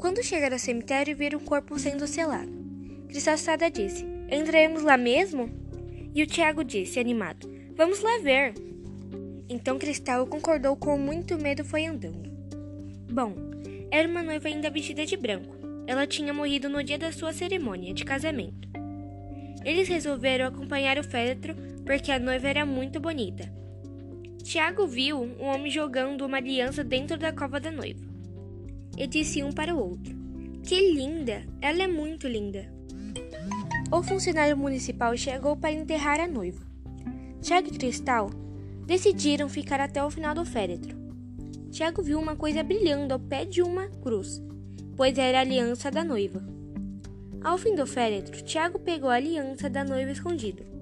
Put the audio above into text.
Quando chegaram ao cemitério, viram o corpo sendo selado. Cristal Sada disse: Entraremos lá mesmo? E o Tiago disse, animado: Vamos lá ver. Então Cristal concordou com muito medo foi andando. Bom, era uma noiva ainda vestida de branco. Ela tinha morrido no dia da sua cerimônia de casamento. Eles resolveram acompanhar o féretro porque a noiva era muito bonita. Tiago viu um homem jogando uma aliança dentro da cova da noiva. E disse um para o outro: Que linda! Ela é muito linda. O funcionário municipal chegou para enterrar a noiva. Tiago e Cristal decidiram ficar até o final do féretro. Tiago viu uma coisa brilhando ao pé de uma cruz, pois era a aliança da noiva. Ao fim do féretro, Tiago pegou a aliança da noiva escondido